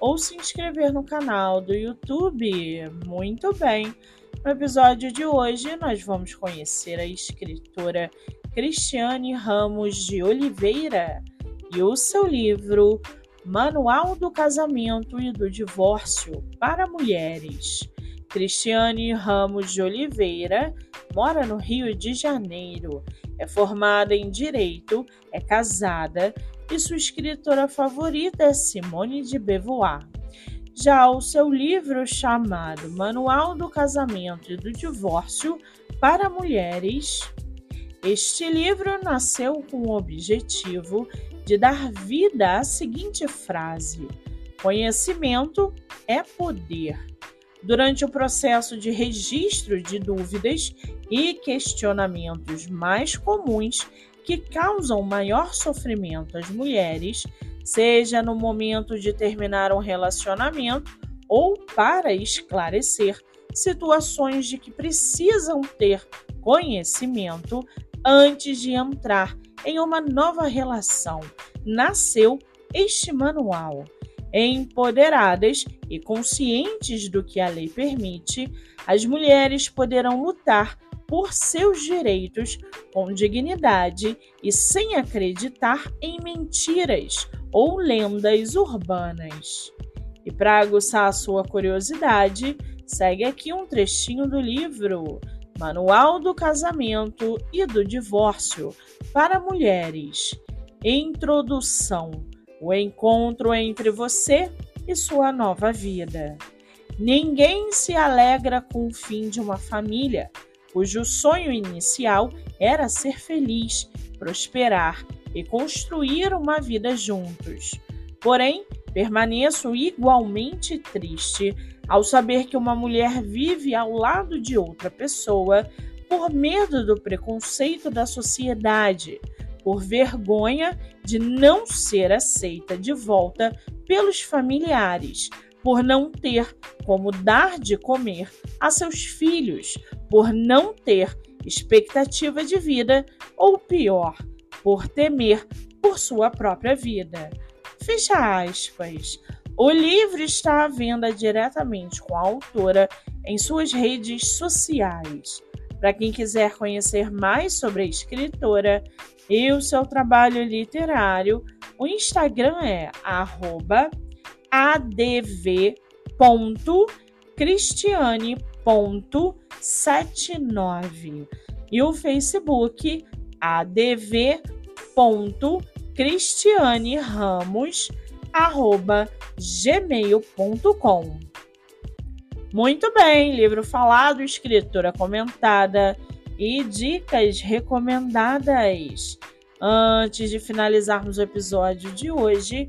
ou se inscrever no canal do YouTube. Muito bem! No episódio de hoje, nós vamos conhecer a escritora Cristiane Ramos de Oliveira e o seu livro Manual do Casamento e do Divórcio para Mulheres. Cristiane Ramos de Oliveira mora no Rio de Janeiro, é formada em Direito, é casada e sua escritora favorita é Simone de Beauvoir. Já o seu livro chamado Manual do Casamento e do Divórcio para Mulheres, este livro nasceu com o objetivo de dar vida à seguinte frase: Conhecimento é poder. Durante o processo de registro de dúvidas e questionamentos mais comuns que causam maior sofrimento às mulheres, seja no momento de terminar um relacionamento ou para esclarecer situações de que precisam ter conhecimento antes de entrar em uma nova relação. Nasceu este manual. Empoderadas e conscientes do que a lei permite, as mulheres poderão lutar por seus direitos com dignidade e sem acreditar em mentiras ou lendas urbanas. E para aguçar a sua curiosidade, segue aqui um trechinho do livro Manual do Casamento e do Divórcio para Mulheres. Introdução: O encontro entre você e sua nova vida. Ninguém se alegra com o fim de uma família cujo sonho inicial era ser feliz, prosperar e construir uma vida juntos. Porém, permaneço igualmente triste ao saber que uma mulher vive ao lado de outra pessoa por medo do preconceito da sociedade, por vergonha de não ser aceita de volta pelos familiares, por não ter como dar de comer a seus filhos, por não ter expectativa de vida ou pior, por temer por sua própria vida. Fecha aspas. O livro está à venda diretamente com a autora em suas redes sociais. Para quem quiser conhecer mais sobre a escritora e o seu trabalho literário, o Instagram é adv.cristiane.79 e o Facebook adv.cristianeramos.gmail.com Muito bem, livro falado, escritura comentada e dicas recomendadas. Antes de finalizarmos o episódio de hoje,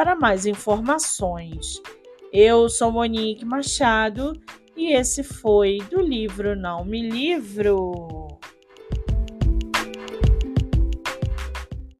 para mais informações. Eu sou Monique Machado e esse foi do livro Não Me Livro.